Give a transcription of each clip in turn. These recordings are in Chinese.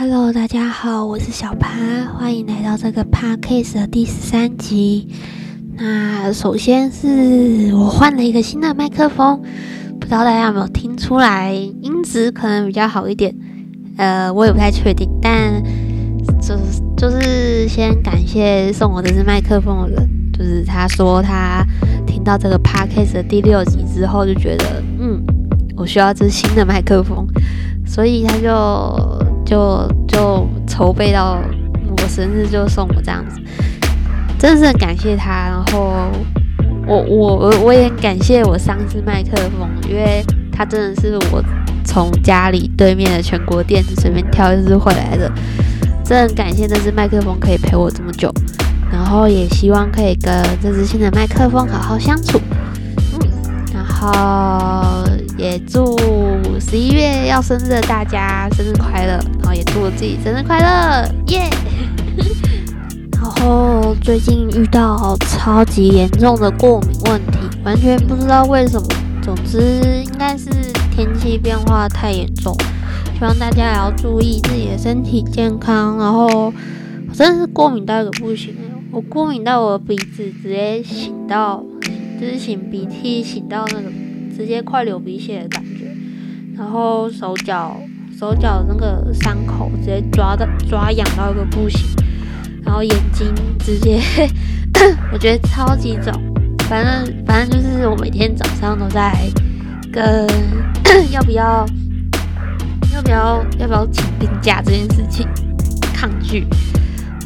Hello，大家好，我是小爬，欢迎来到这个 Podcast 的第十三集。那首先是我换了一个新的麦克风，不知道大家有没有听出来，音质可能比较好一点。呃，我也不太确定，但就是就是先感谢送我这支麦克风的人，就是他说他听到这个 Podcast 的第六集之后，就觉得嗯，我需要支新的麦克风，所以他就。就就筹备到我生日就送我这样子，真的是很感谢他。然后我我我我也感谢我上次麦克风，因为他真的是我从家里对面的全国店随便挑一支回来的，真很感谢这支麦克风可以陪我这么久。然后也希望可以跟这支新的麦克风好好相处。嗯，然后也祝十一月要生日的大家生日快乐。也祝我自己生日快乐，耶！然后最近遇到超级严重的过敏问题，完全不知道为什么。总之应该是天气变化太严重，希望大家也要注意自己的身体健康。然后我真的是过敏到一个不行，我过敏到我的鼻子直接擤到，就是擤鼻涕擤到那个直接快流鼻血的感觉，然后手脚。手脚那个伤口直接抓到抓痒到一个不行，然后眼睛直接，我觉得超级肿。反正反正就是我每天早上都在跟要不要要不要要不要请病假这件事情抗拒。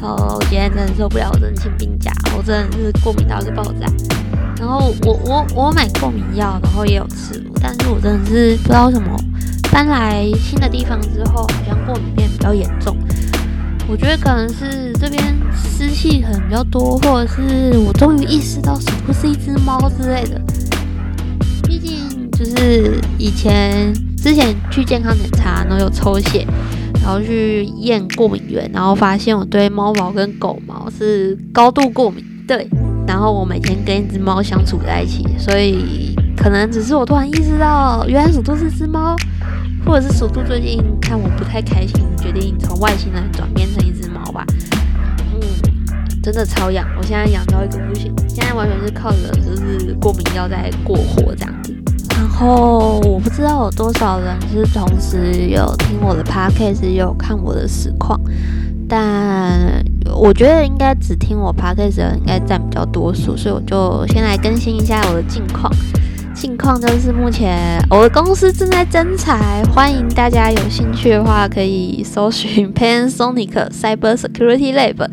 哦，我今天真的受不了，我真的请病假，我真的是过敏到一个爆炸。然后我我我买过敏药，然后也有吃，但是我真的是不知道什么。搬来新的地方之后，好像过敏变比较严重。我觉得可能是这边湿气可能比较多，或者是我终于意识到是不是一只猫之类的。毕竟就是以前之前去健康检查，然后有抽血，然后去验过敏源，然后发现我对猫毛跟狗毛是高度过敏。对，然后我每天跟一只猫相处在一起，所以可能只是我突然意识到，原来鼠兔是只猫。或者是鼠兔最近看我不太开心，决定从外星人转变成一只猫吧。嗯，真的超痒，我现在痒到一个不行，现在完全是靠着就是过敏药在过活这样子。然后我不知道有多少人是同时有听我的 podcast，有看我的实况，但我觉得应该只听我 podcast 的人应该占比较多数，所以我就先来更新一下我的近况。近况就是目前我的公司正在征才，欢迎大家有兴趣的话可以搜寻 Panasonic Cyber Security Lab，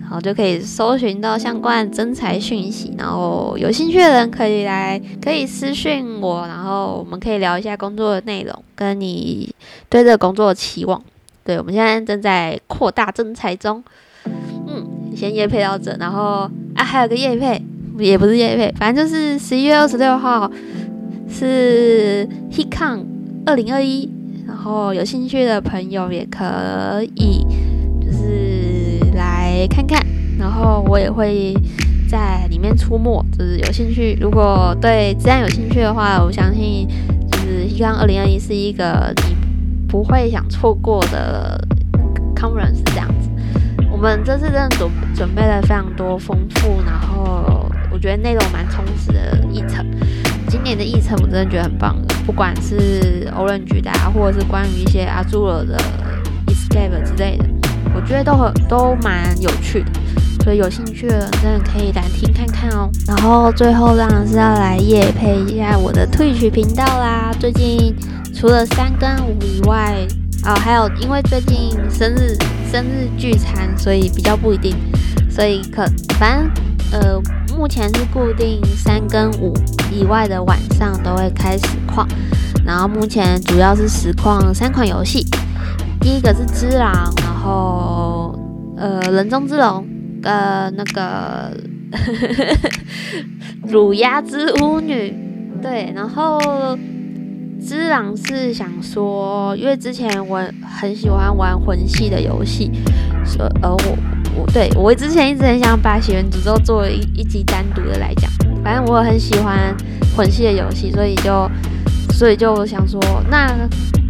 然后就可以搜寻到相关征才讯息。然后有兴趣的人可以来，可以私讯我，然后我们可以聊一下工作的内容，跟你对这个工作的期望。对，我们现在正在扩大征才中。嗯，先夜配到这，然后啊还有个夜配。也不是夜配，反正就是十一月二十六号是 HeCon 二零二一，然后有兴趣的朋友也可以就是来看看，然后我也会在里面出没，就是有兴趣，如果对自然有兴趣的话，我相信就是 HeCon 二零二一是一个你不会想错过的 conference 这样子。我们这次真的准准备了非常多丰富，然后。觉得内容蛮充实的议程，今年的议程我真的觉得很棒，不管是 Orange 的，啊或者是关于一些 Azure 的 Escape 之类的，我觉得都很都蛮有趣的，所以有兴趣的真的可以来听看看哦。然后最后当然是要来夜配一下我的 Twitch 频道啦。最近除了三跟五以外，啊还有因为最近生日生日聚餐，所以比较不一定，所以可反正呃。目前是固定三跟五以外的晚上都会开实况，然后目前主要是实况三款游戏，第一个是《之狼》，然后呃《人中之龙》跟那个 《乳鸭之巫女》，对，然后《之狼》是想说，因为之前我很喜欢玩魂系的游戏，所而我。我对我之前一直很想把《血缘诅咒》作为一一集单独的来讲，反正我很喜欢魂系的游戏，所以就所以就想说，那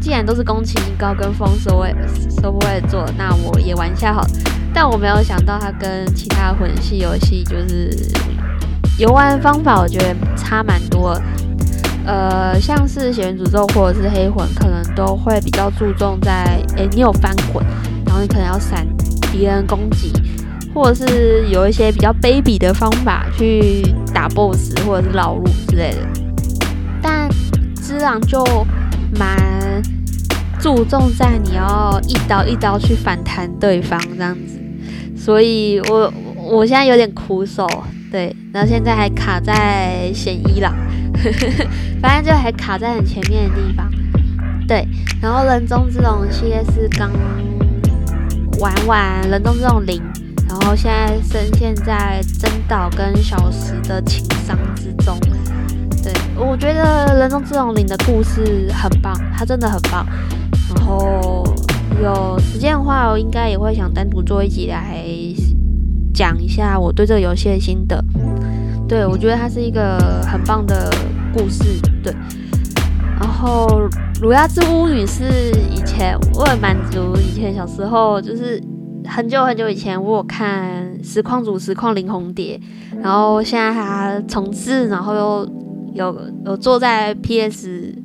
既然都是宫崎英高跟风所谓所不会做，那我也玩一下好。但我没有想到它跟其他的魂系游戏就是游玩方法，我觉得差蛮多。呃，像是血源诅咒或者是黑魂，可能都会比较注重在，诶，你有翻滚，然后你可能要闪敌人攻击，或者是有一些比较卑鄙的方法去打 BOSS 或者是绕路之类的。但之狼就蛮注重在你要一刀一刀去反弹对方这样子，所以我我现在有点苦手，对，然后现在还卡在选一啦。反正就还卡在很前面的地方，对。然后人中之龙系列是刚玩玩人中之龙零，然后现在深陷在真岛跟小石的情伤之中。对，我觉得人中之龙零的故事很棒，它真的很棒。然后有时间的话，我应该也会想单独做一集来讲一下我对这个游戏的心得。对，我觉得它是一个很棒的故事。对，然后《儒鸦之巫女》是以前为了满足以前小时候，就是很久很久以前我有看《实况组实况林红蝶》，然后现在它重置，然后又有有坐在 PS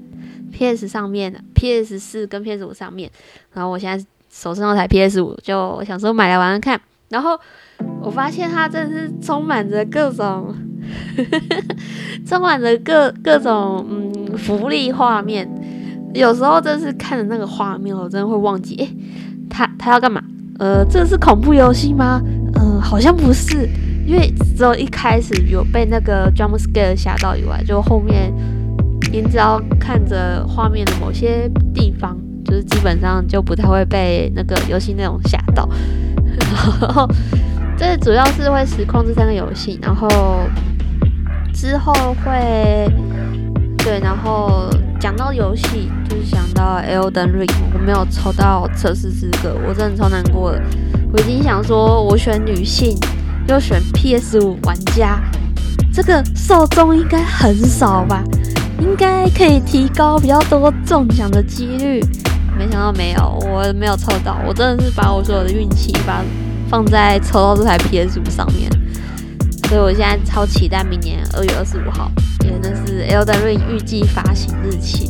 PS 上面 PS 四跟 PS 五上面，然后我现在手上有台 PS 五，就想说买来玩玩看，然后我发现它真的是充满着各种。充满着各各种嗯福利画面，有时候真是看着那个画面，我真的会忘记，诶，他他要干嘛？呃，这是恐怖游戏吗？嗯，好像不是，因为只有一开始有被那个 jump scare 吓到以外，就后面你只要看着画面的某些地方，就是基本上就不太会被那个游戏内容吓到。然后这主要是会实况这三个游戏，然后。之后会对，然后讲到游戏，就是想到 Elden Ring，我没有抽到测试资格，我真的超难过的。我已经想说，我选女性，又选 PS 五玩家，这个受众应该很少吧？应该可以提高比较多中奖的几率。没想到没有，我没有抽到，我真的是把我所有的运气把放在抽到这台 PS 五上面。所以我现在超期待明年二月二十五号，因为那是 Elden Ring 预计发行日期。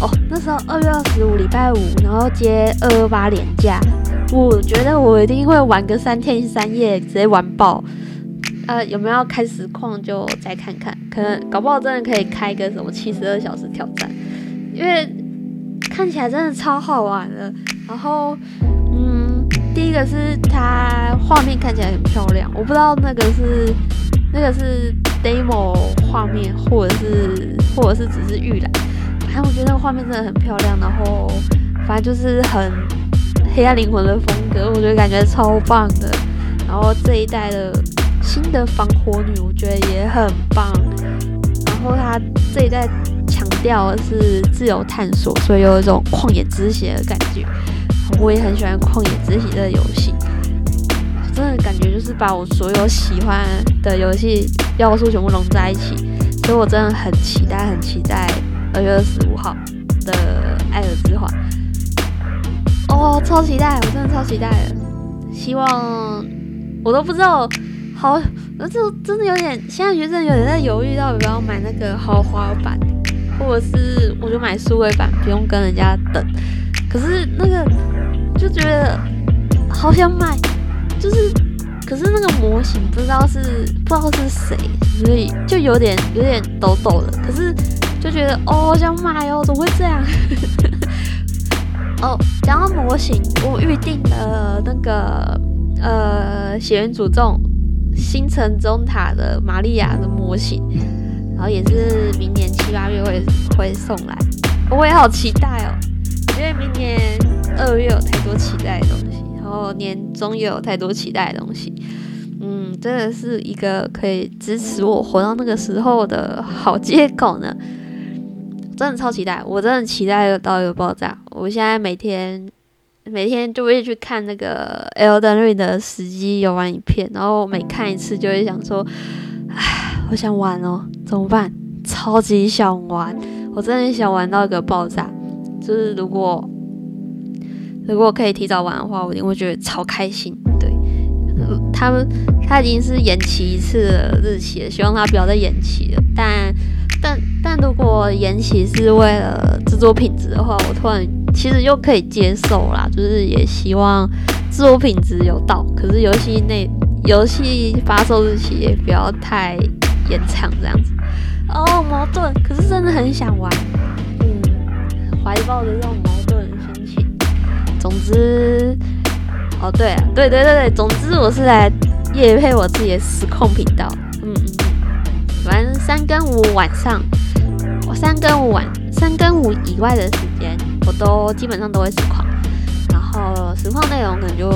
哦，那时候二月二十五礼拜五，然后接二二八连假，我觉得我一定会玩个三天三夜，直接玩爆。呃，有没有开实况就再看看，可能搞不好真的可以开个什么七十二小时挑战，因为看起来真的超好玩的。然后，嗯。第一个是它画面看起来很漂亮，我不知道那个是那个是 demo 画面，或者是或者是只是预览，反正我觉得那个画面真的很漂亮，然后反正就是很黑暗灵魂的风格，我觉得感觉超棒的。然后这一代的新的防火女，我觉得也很棒。然后它这一代强调的是自由探索，所以有一种旷野之息的感觉。我也很喜欢《旷野之息》这个游戏，真的感觉就是把我所有喜欢的游戏要素全部融在一起，所以我真的很期待，很期待二月二十五号的《艾尔之环》。哦，超期待！我真的超期待的。希望我都不知道，好，那就真的有点，现在学生有点在犹豫，到底要不要买那个豪华版，或者是我就买数位版，不用跟人家等。可是那个。就觉得好想买，就是，可是那个模型不知道是不知道是谁，所以就有点有点抖抖的。可是就觉得哦，好想买哦，怎么会这样？哦，讲到模型，我预定了那个呃血缘诅咒星辰中塔的玛利亚的模型，然后也是明年七八月会会送来，我也好期待哦，因为明年。二月有太多期待的东西，然后年终也有太多期待的东西，嗯，真的是一个可以支持我活到那个时候的好借口呢。真的超期待，我真的期待到一个爆炸。我现在每天每天就会去看那个 Elden Ring 的实机游玩影片，然后每看一次就会想说，唉，我想玩哦，怎么办？超级想玩，我真的想玩到一个爆炸。就是如果如果可以提早玩的话，我一定会觉得超开心。对，他们他已经是延期一次的日期了，希望他不要再延期了。但但但如果延期是为了制作品质的话，我突然其实又可以接受啦，就是也希望制作品质有到，可是游戏内游戏发售日期也不要太延长这样子。哦，矛盾，可是真的很想玩，嗯，怀抱着这种矛盾的心情。总之，哦对啊，对对对对，总之我是来夜配我自己的实况频道，嗯嗯嗯，反正三跟五晚上，我三跟五晚三跟五以外的时间，我都基本上都会实况，然后实况内容可能就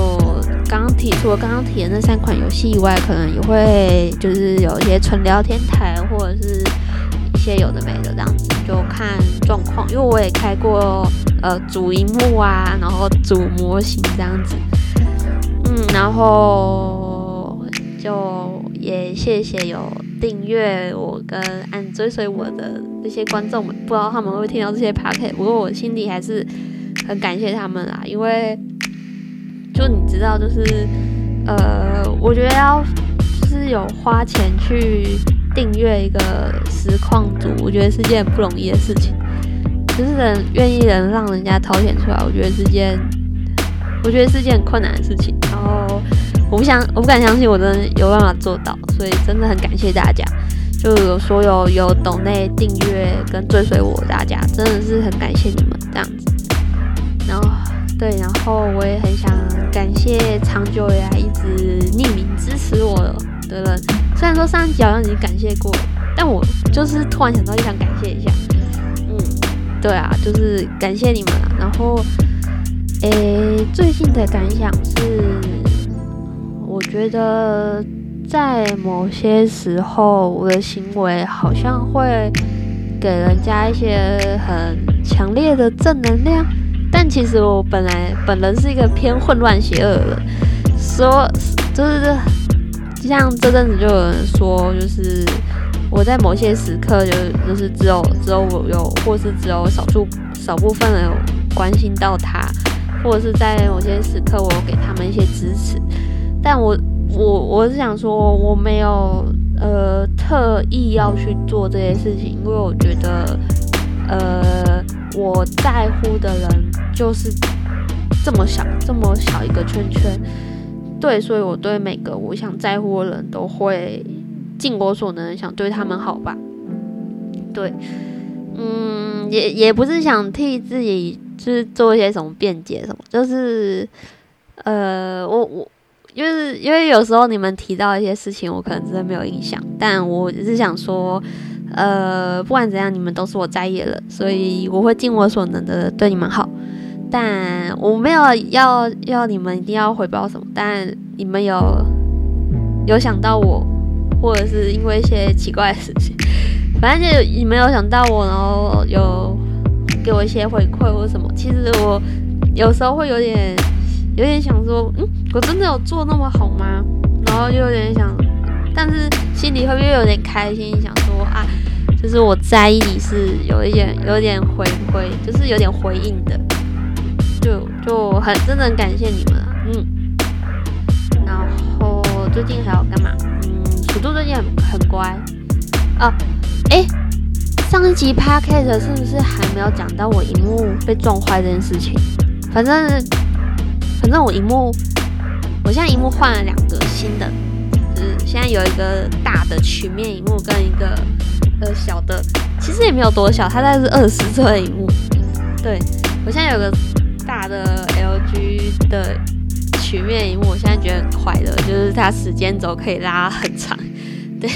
刚刚提除了刚刚提的那三款游戏以外，可能也会就是有一些纯聊天台或者是。些有的没的这样子，就看状况。因为我也开过呃主荧幕啊，然后主模型这样子，嗯，然后就也谢谢有订阅我跟按追随我的那些观众们，不知道他们会听到这些 p o c a s t 不过我心里还是很感谢他们啦，因为就你知道，就是呃，我觉得要就是有花钱去。订阅一个实况组，我觉得是件不容易的事情。就是人愿意人让人家掏钱出来，我觉得是件，我觉得是件很困难的事情。然后我不想，我不敢相信我真的有办法做到，所以真的很感谢大家，就有所有有懂内订阅跟追随我大家，真的是很感谢你们这样子。然后对，然后我也很想感谢长久以来一直匿名支持我的人。虽然说上一集好像已经感谢过，但我就是突然想到，就想感谢一下。嗯，对啊，就是感谢你们啊。然后，诶，最近的感想是，我觉得在某些时候，我的行为好像会给人家一些很强烈的正能量，但其实我本来本人是一个偏混乱邪恶的人，说就是。像这阵子就有人说，就是我在某些时刻，就就是只有只有我有，或是只有少数少部分人有关心到他，或者是在某些时刻，我给他们一些支持。但我我我是想说，我没有呃特意要去做这些事情，因为我觉得呃我在乎的人就是这么小这么小一个圈圈。对，所以我对每个我想在乎的人都会尽我所能，想对他们好吧。对，嗯，也也不是想替自己就是做一些什么辩解什么，就是呃，我我就是因为有时候你们提到一些事情，我可能真的没有印象，但我只是想说，呃，不管怎样，你们都是我在意的人，所以我会尽我所能的对你们好。但我没有要要你们一定要回报什么，但你们有有想到我，或者是因为一些奇怪的事情，反正就你们有想到我，然后有给我一些回馈或什么。其实我有时候会有点有点想说，嗯，我真的有做那么好吗？然后就有点想，但是心里会不会有点开心，想说啊，就是我在意你是有一点有点回馈，就是有点回应的。就就很真的很感谢你们啊，嗯，然后最近还要干嘛？嗯，土豆最近很很乖啊，哎，上一集 podcast 是不是还没有讲到我荧幕被撞坏这件事情？反正反正我荧幕，我现在荧幕换了两个新的，就是现在有一个大的曲面荧幕跟一个呃小的，其实也没有多小，它大概是二十寸的荧幕。对我现在有个。大的 LG 的曲面荧幕，我现在觉得很快乐，就是它时间轴可以拉很长。对，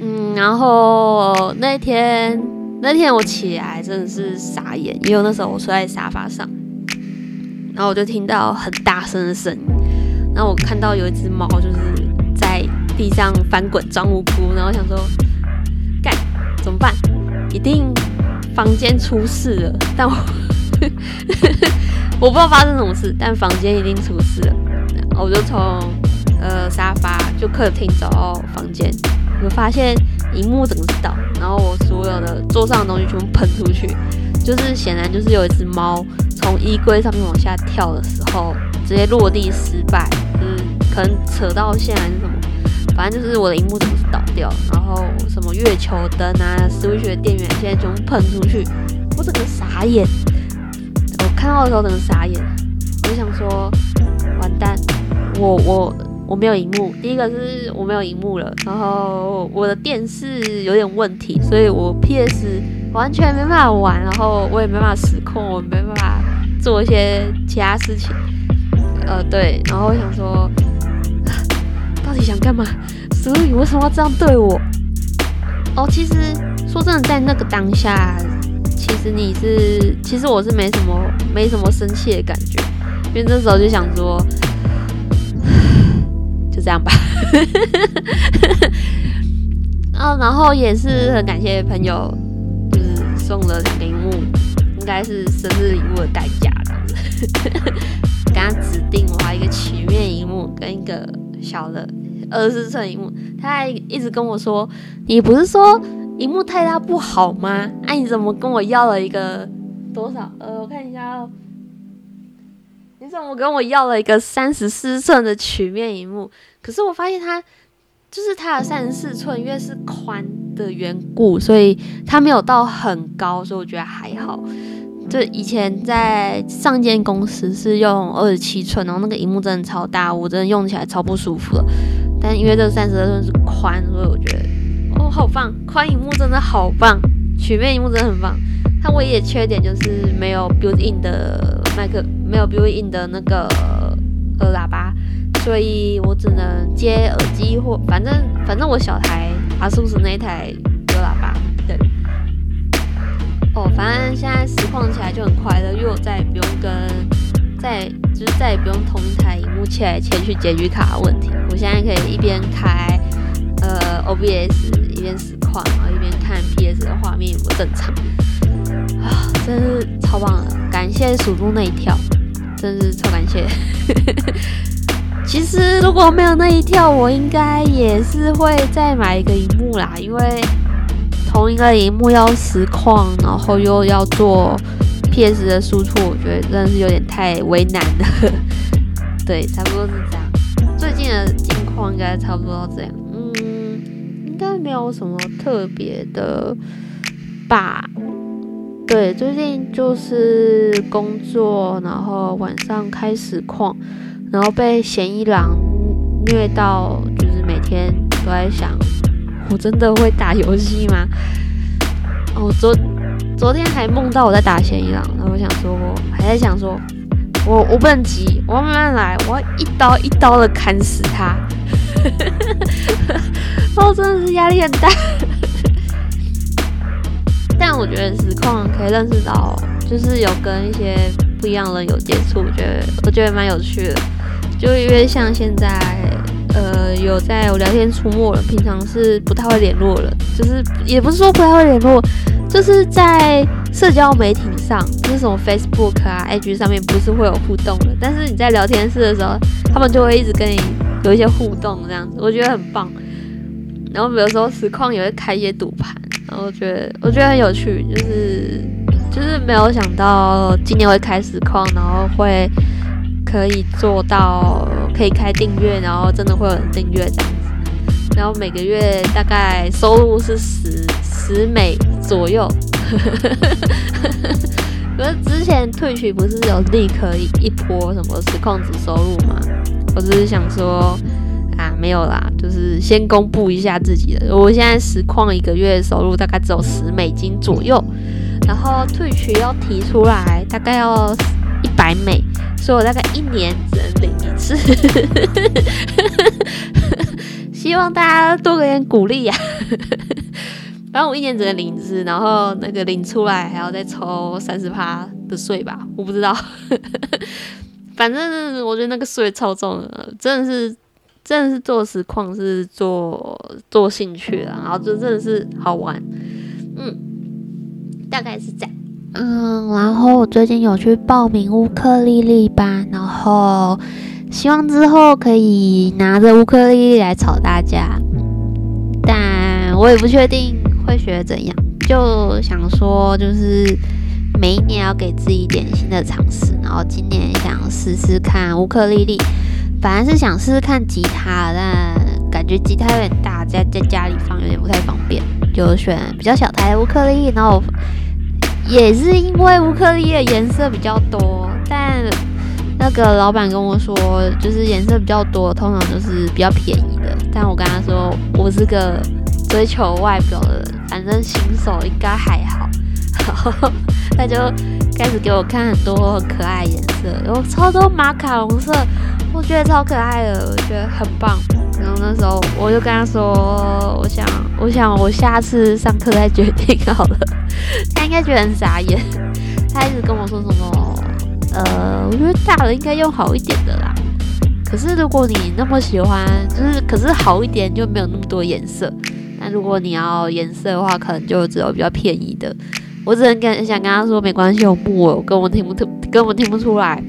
嗯，然后那天那天我起来真的是傻眼，因为那时候我睡在沙发上，然后我就听到很大声的声音，然后我看到有一只猫就是在地上翻滚装无辜，然后想说，干怎么办？一定房间出事了，但我。我不知道发生什么事，但房间一定出事了。我就从呃沙发就客厅走到房间，我发现荧幕整个是倒，然后我所有的桌上的东西全部喷出去，就是显然就是有一只猫从衣柜上面往下跳的时候，直接落地失败，就是可能扯到线还是什么，反正就是我的荧幕整个是倒掉，然后什么月球灯啊、Switch 的电源现在全部喷出去，我整个傻眼，我看到的时候整个傻眼，我就想说，完蛋，我我。我没有荧幕，第一个是我没有荧幕了，然后我的电视有点问题，所以我 PS 完全没办法玩，然后我也没办法实控，我没办法做一些其他事情。呃，对，然后我想说，到底想干嘛？所以你为什么要这样对我？哦，其实说真的，在那个当下，其实你是，其实我是没什么没什么生气的感觉，因为那时候就想说。就这样吧，啊，然后也是很感谢朋友，就是送了两个荧幕，应该是生日礼物的代价这样子。给他指定我要一个曲面荧幕跟一个小的二十寸荧幕，他还一直跟我说：“你不是说荧幕太大不好吗？哎，你怎么跟我要了一个多少？呃，我看一下哦。”你怎么跟我要了一个三十四寸的曲面荧幕？可是我发现它就是它的三十四寸，因为是宽的缘故，所以它没有到很高，所以我觉得还好。就以前在上间公司是用二十七寸，然后那个荧幕真的超大，我真的用起来超不舒服的。但因为这三十二寸是宽，所以我觉得哦好棒，宽荧幕真的好棒，曲面荧幕真的很棒。它唯一的缺点就是没有 built-in 的麦克，没有 built-in 的那个呃喇叭，所以我只能接耳机或反正反正我小台阿苏斯那一台有喇叭，对。哦，反正现在实况起来就很快乐，因为我再也不用跟再就是再也不用同一台荧幕切来切去解局卡的问题，我现在可以一边开 OBS 一边实况，然后一边看 PS 的画面有没有正常。啊，真是超棒的！感谢鼠猪那一跳，真是超感谢。其实如果没有那一跳，我应该也是会再买一个荧幕啦，因为同一个荧幕要实况，然后又要做 PS 的输出，我觉得真的是有点太为难了。对，差不多是这样。最近的近况应该差不多这样。没有什么特别的吧。对，最近就是工作，然后晚上开实况，然后被嫌疑狼虐到，就是每天都在想，我真的会打游戏吗？哦，昨昨天还梦到我在打嫌疑狼，然后我想说，我还在想说，我我不能急，我要慢慢来，我要一刀一刀的砍死他。哦，真的是压力很大。但我觉得实况可以认识到，就是有跟一些不一样的人有接触，我觉得我觉得蛮有趣的。就因为像现在，呃，有在有聊天出没了，平常是不太会联络了。就是也不是说不太会联络，就是在社交媒体上，就是什么 Facebook 啊、IG 上面，不是会有互动的。但是你在聊天室的时候，他们就会一直跟你有一些互动，这样子，我觉得很棒。然后比如说实况也会开一些赌盘。然后我觉得，我觉得很有趣，就是就是没有想到今年会开实况，然后会可以做到可以开订阅，然后真的会有人订阅这样子，然后每个月大概收入是十十美左右。可是之前退群不是有立刻一波什么实况值收入吗？我只是想说。啊，没有啦，就是先公布一下自己的。我现在实况一个月收入大概只有十美金左右，然后退群要提出来大概要一百美，所以我大概一年只能领一次。希望大家多给点鼓励呀！反正我一年只能领一次，然后那个领出来还要再抽三十趴的税吧，我不知道。反正我觉得那个税超重的，真的是。真的是做实况是做做兴趣的，然后就真的是好玩，嗯，大概是这样，嗯，然后我最近有去报名乌克丽丽班，然后希望之后可以拿着乌克丽丽来吵大家，但我也不确定会学怎样，就想说就是每一年要给自己一点新的尝试，然后今年想试试看乌克丽丽，反而是想试试看吉他，但感觉吉他有点大，在在家里放有点不太方便，就选比较小台的乌克丽丽。然后也是因为乌克丽丽的颜色比较多，但那个老板跟我说，就是颜色比较多，通常都是比较便宜的。但我跟他说，我是个追求外表的人，反正新手应该还好。他就开始给我看很多可爱颜色，有超多马卡龙色，我觉得超可爱的，我觉得很棒。然后那时候我就跟他说，我想，我想我下次上课再决定好了。他应该觉得很傻眼，他一直跟我说什么，呃，我觉得大了应该用好一点的啦。可是如果你那么喜欢，就是可是好一点就没有那么多颜色。那如果你要颜色的话，可能就只有比较便宜的。我只能跟想跟他说，没关系，我木偶根本听不听，根本听不出来。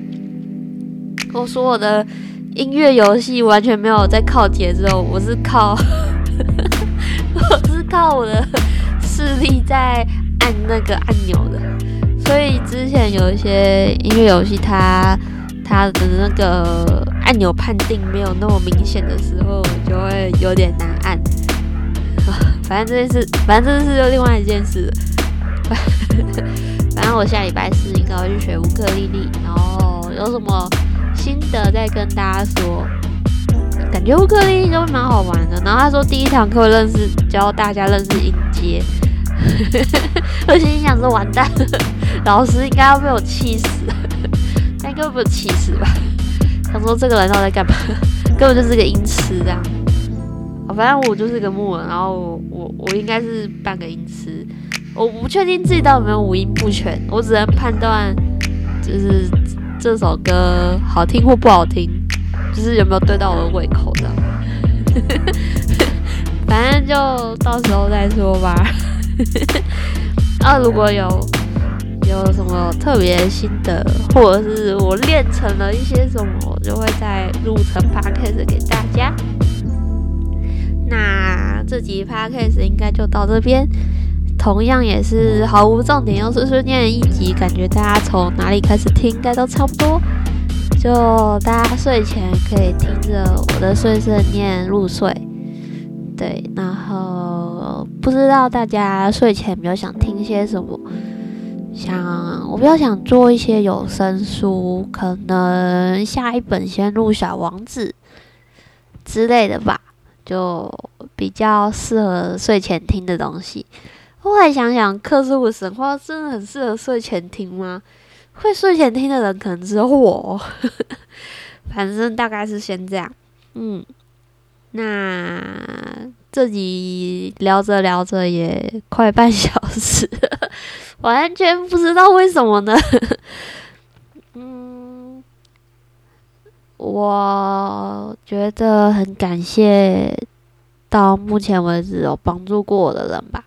我说我的音乐游戏完全没有在靠节奏，我是靠，我是靠我的视力在按那个按钮的。所以之前有一些音乐游戏，它它的那个按钮判定没有那么明显的时候，就会有点难按。反正这件事，反正这件事就另外一件事。反正我下礼拜四应该要去学乌克丽丽，然后有什么心得再跟大家说。感觉乌克丽丽都蛮好玩的。然后他说第一堂课认识教大家认识音阶，我心想说完蛋了，老师应该要被我气死，他应该被我气死吧？他说这个人到底在干嘛？根本就是个音痴这样。反正我就是个木人，然后我我应该是半个音痴。我不确定自己到底有没有五音不全，我只能判断，就是这首歌好听或不好听，就是有没有对到我的胃口这样。反正就到时候再说吧。啊，如果有有什么特别心得，或者是我练成了一些什么，我就会再录成 podcast 给大家。那这集 podcast 应该就到这边。同样也是毫无重点又碎碎念一集，感觉大家从哪里开始听应该都差不多。就大家睡前可以听着我的碎碎念入睡。对，然后不知道大家睡前有没有想听些什么？想我比较想做一些有声书，可能下一本先录《小王子》之类的吧，就比较适合睡前听的东西。后来想想，克苏鲁神话真的很适合睡前听吗？会睡前听的人可能只有我。反正大概是先这样。嗯，那这集聊着聊着也快半小时，完全不知道为什么呢？嗯，我觉得很感谢到目前为止有帮助过我的人吧。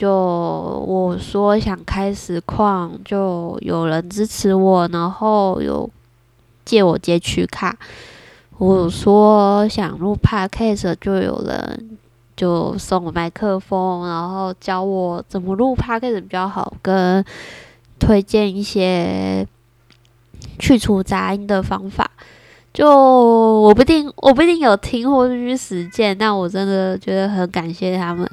就我说想开实况，就有人支持我，然后有借我截取卡。我说想录 podcast，就有人就送我麦克风，然后教我怎么录 podcast 比较好，跟推荐一些去除杂音的方法。就我不一定我不一定有听或者去实践，但我真的觉得很感谢他们。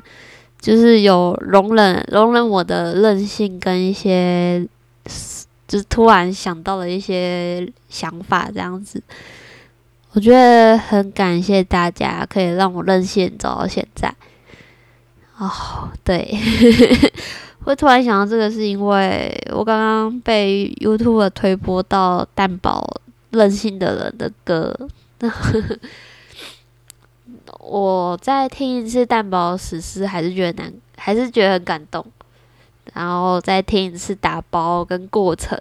就是有容忍容忍我的任性跟一些，就是突然想到了一些想法这样子，我觉得很感谢大家可以让我任性走到现在。哦，对，会突然想到这个是因为我刚刚被 YouTube 推播到蛋堡任性的人的歌。我再听一次蛋堡史诗，还是觉得难，还是觉得很感动。然后再听一次打包跟过程，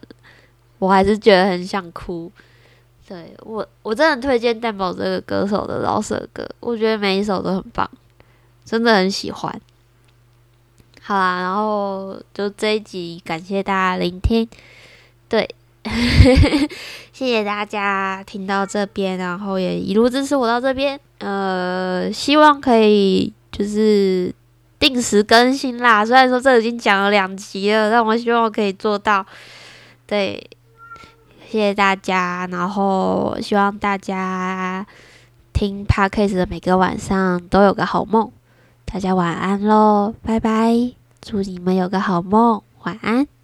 我还是觉得很想哭。对我，我真的很推荐蛋堡这个歌手的老舍歌，我觉得每一首都很棒，真的很喜欢。好啦，然后就这一集，感谢大家聆听。对。谢谢大家听到这边，然后也一路支持我到这边。呃，希望可以就是定时更新啦。虽然说这已经讲了两集了，但我希望我可以做到。对，谢谢大家，然后希望大家听 podcast 的每个晚上都有个好梦。大家晚安喽，拜拜！祝你们有个好梦，晚安。